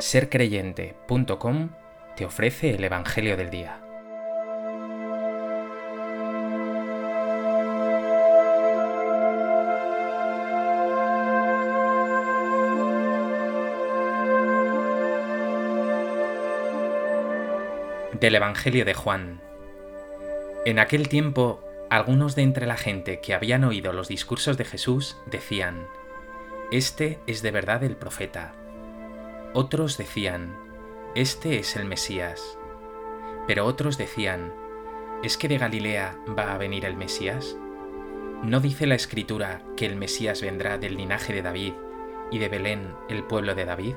sercreyente.com te ofrece el Evangelio del Día. Del Evangelio de Juan. En aquel tiempo, algunos de entre la gente que habían oído los discursos de Jesús decían, Este es de verdad el profeta. Otros decían, Este es el Mesías. Pero otros decían, ¿es que de Galilea va a venir el Mesías? ¿No dice la Escritura que el Mesías vendrá del linaje de David y de Belén, el pueblo de David?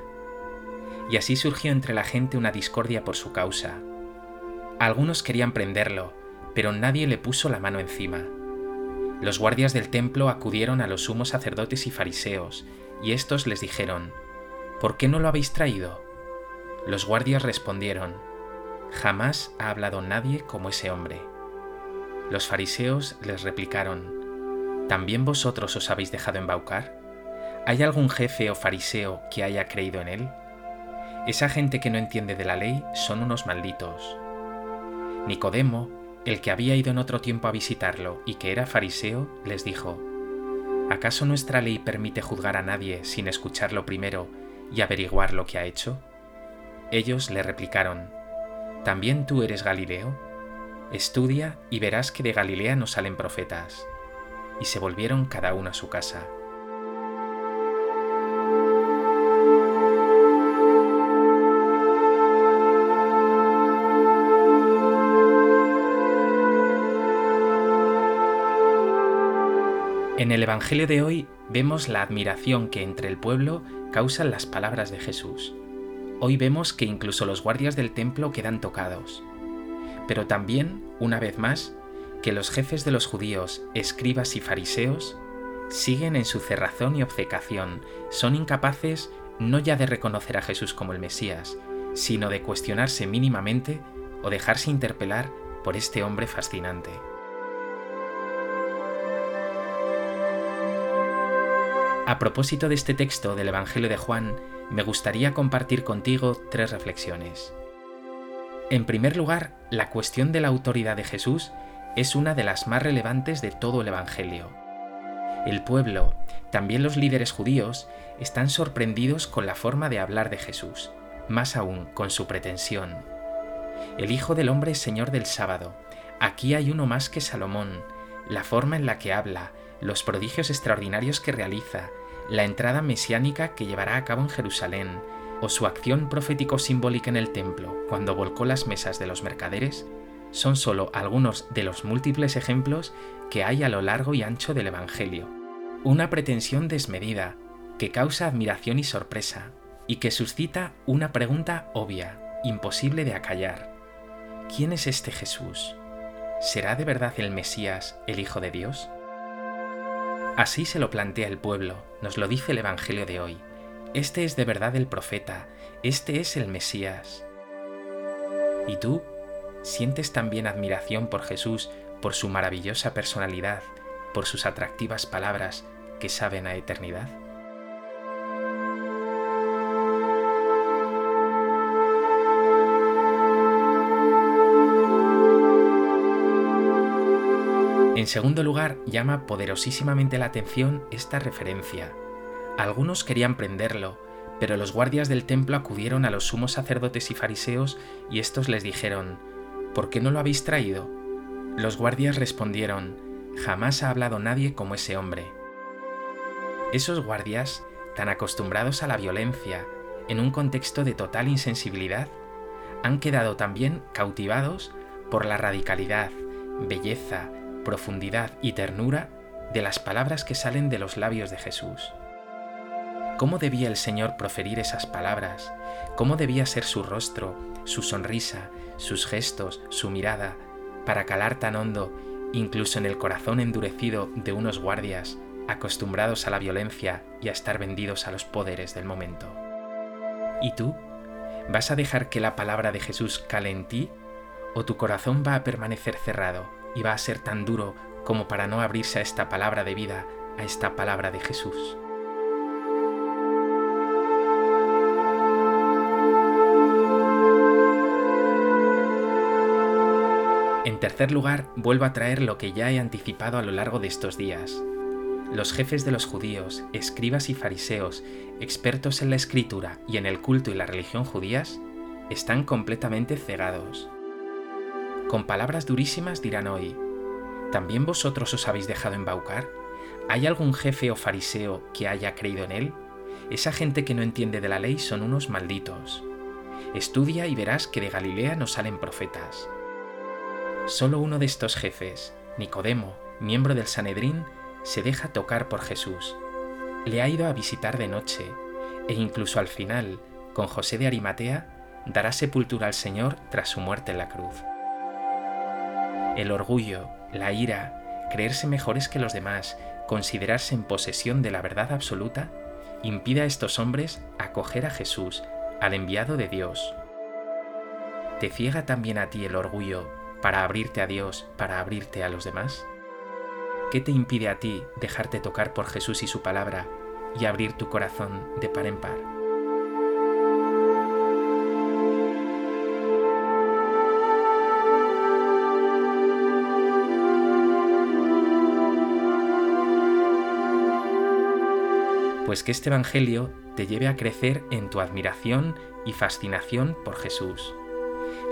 Y así surgió entre la gente una discordia por su causa. Algunos querían prenderlo, pero nadie le puso la mano encima. Los guardias del templo acudieron a los sumos sacerdotes y fariseos, y éstos les dijeron, ¿por qué no lo habéis traído? Los guardias respondieron, Jamás ha hablado nadie como ese hombre. Los fariseos les replicaron, ¿también vosotros os habéis dejado embaucar? ¿Hay algún jefe o fariseo que haya creído en él? Esa gente que no entiende de la ley son unos malditos. Nicodemo, el que había ido en otro tiempo a visitarlo y que era fariseo, les dijo, ¿acaso nuestra ley permite juzgar a nadie sin escucharlo primero y averiguar lo que ha hecho? Ellos le replicaron, ¿también tú eres Galileo? Estudia y verás que de Galilea no salen profetas. Y se volvieron cada uno a su casa. En el Evangelio de hoy vemos la admiración que entre el pueblo causan las palabras de Jesús. Hoy vemos que incluso los guardias del templo quedan tocados. Pero también, una vez más, que los jefes de los judíos, escribas y fariseos, siguen en su cerrazón y obcecación, son incapaces no ya de reconocer a Jesús como el Mesías, sino de cuestionarse mínimamente o dejarse interpelar por este hombre fascinante. A propósito de este texto del Evangelio de Juan, me gustaría compartir contigo tres reflexiones. En primer lugar, la cuestión de la autoridad de Jesús es una de las más relevantes de todo el Evangelio. El pueblo, también los líderes judíos, están sorprendidos con la forma de hablar de Jesús, más aún con su pretensión. El Hijo del Hombre es Señor del sábado. Aquí hay uno más que Salomón. La forma en la que habla, los prodigios extraordinarios que realiza, la entrada mesiánica que llevará a cabo en Jerusalén, o su acción profético-simbólica en el templo cuando volcó las mesas de los mercaderes, son solo algunos de los múltiples ejemplos que hay a lo largo y ancho del Evangelio. Una pretensión desmedida que causa admiración y sorpresa, y que suscita una pregunta obvia, imposible de acallar. ¿Quién es este Jesús? ¿Será de verdad el Mesías, el Hijo de Dios? Así se lo plantea el pueblo, nos lo dice el Evangelio de hoy. Este es de verdad el profeta, este es el Mesías. ¿Y tú? ¿Sientes también admiración por Jesús, por su maravillosa personalidad, por sus atractivas palabras que saben a eternidad? En segundo lugar, llama poderosísimamente la atención esta referencia. Algunos querían prenderlo, pero los guardias del templo acudieron a los sumos sacerdotes y fariseos y estos les dijeron, ¿por qué no lo habéis traído? Los guardias respondieron, jamás ha hablado nadie como ese hombre. Esos guardias, tan acostumbrados a la violencia, en un contexto de total insensibilidad, han quedado también cautivados por la radicalidad, belleza, profundidad y ternura de las palabras que salen de los labios de Jesús. ¿Cómo debía el Señor proferir esas palabras? ¿Cómo debía ser su rostro, su sonrisa, sus gestos, su mirada, para calar tan hondo, incluso en el corazón endurecido de unos guardias acostumbrados a la violencia y a estar vendidos a los poderes del momento? ¿Y tú? ¿Vas a dejar que la palabra de Jesús cale en ti? ¿O tu corazón va a permanecer cerrado y va a ser tan duro como para no abrirse a esta palabra de vida, a esta palabra de Jesús. En tercer lugar, vuelvo a traer lo que ya he anticipado a lo largo de estos días. Los jefes de los judíos, escribas y fariseos, expertos en la escritura y en el culto y la religión judías, están completamente cegados. Con palabras durísimas dirán hoy, ¿también vosotros os habéis dejado embaucar? ¿Hay algún jefe o fariseo que haya creído en él? Esa gente que no entiende de la ley son unos malditos. Estudia y verás que de Galilea no salen profetas. Solo uno de estos jefes, Nicodemo, miembro del Sanedrín, se deja tocar por Jesús. Le ha ido a visitar de noche e incluso al final, con José de Arimatea, dará sepultura al Señor tras su muerte en la cruz. El orgullo, la ira, creerse mejores que los demás, considerarse en posesión de la verdad absoluta, impide a estos hombres acoger a Jesús, al enviado de Dios. ¿Te ciega también a ti el orgullo para abrirte a Dios, para abrirte a los demás? ¿Qué te impide a ti dejarte tocar por Jesús y su palabra y abrir tu corazón de par en par? Pues que este Evangelio te lleve a crecer en tu admiración y fascinación por Jesús.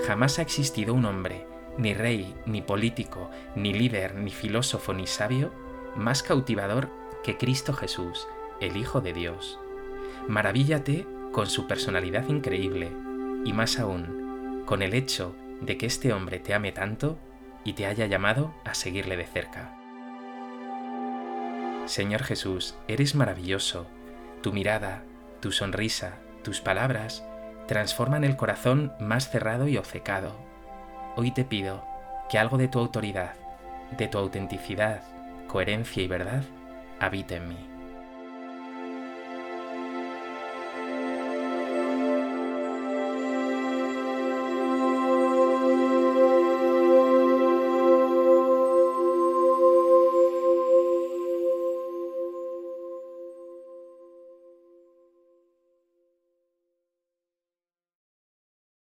Jamás ha existido un hombre ni rey, ni político, ni líder, ni filósofo, ni sabio, más cautivador que Cristo Jesús, el Hijo de Dios. Maravíllate con su personalidad increíble y más aún con el hecho de que este hombre te ame tanto y te haya llamado a seguirle de cerca. Señor Jesús, eres maravilloso. Tu mirada, tu sonrisa, tus palabras transforman el corazón más cerrado y obcecado hoy te pido que algo de tu autoridad, de tu autenticidad, coherencia y verdad habite en mí.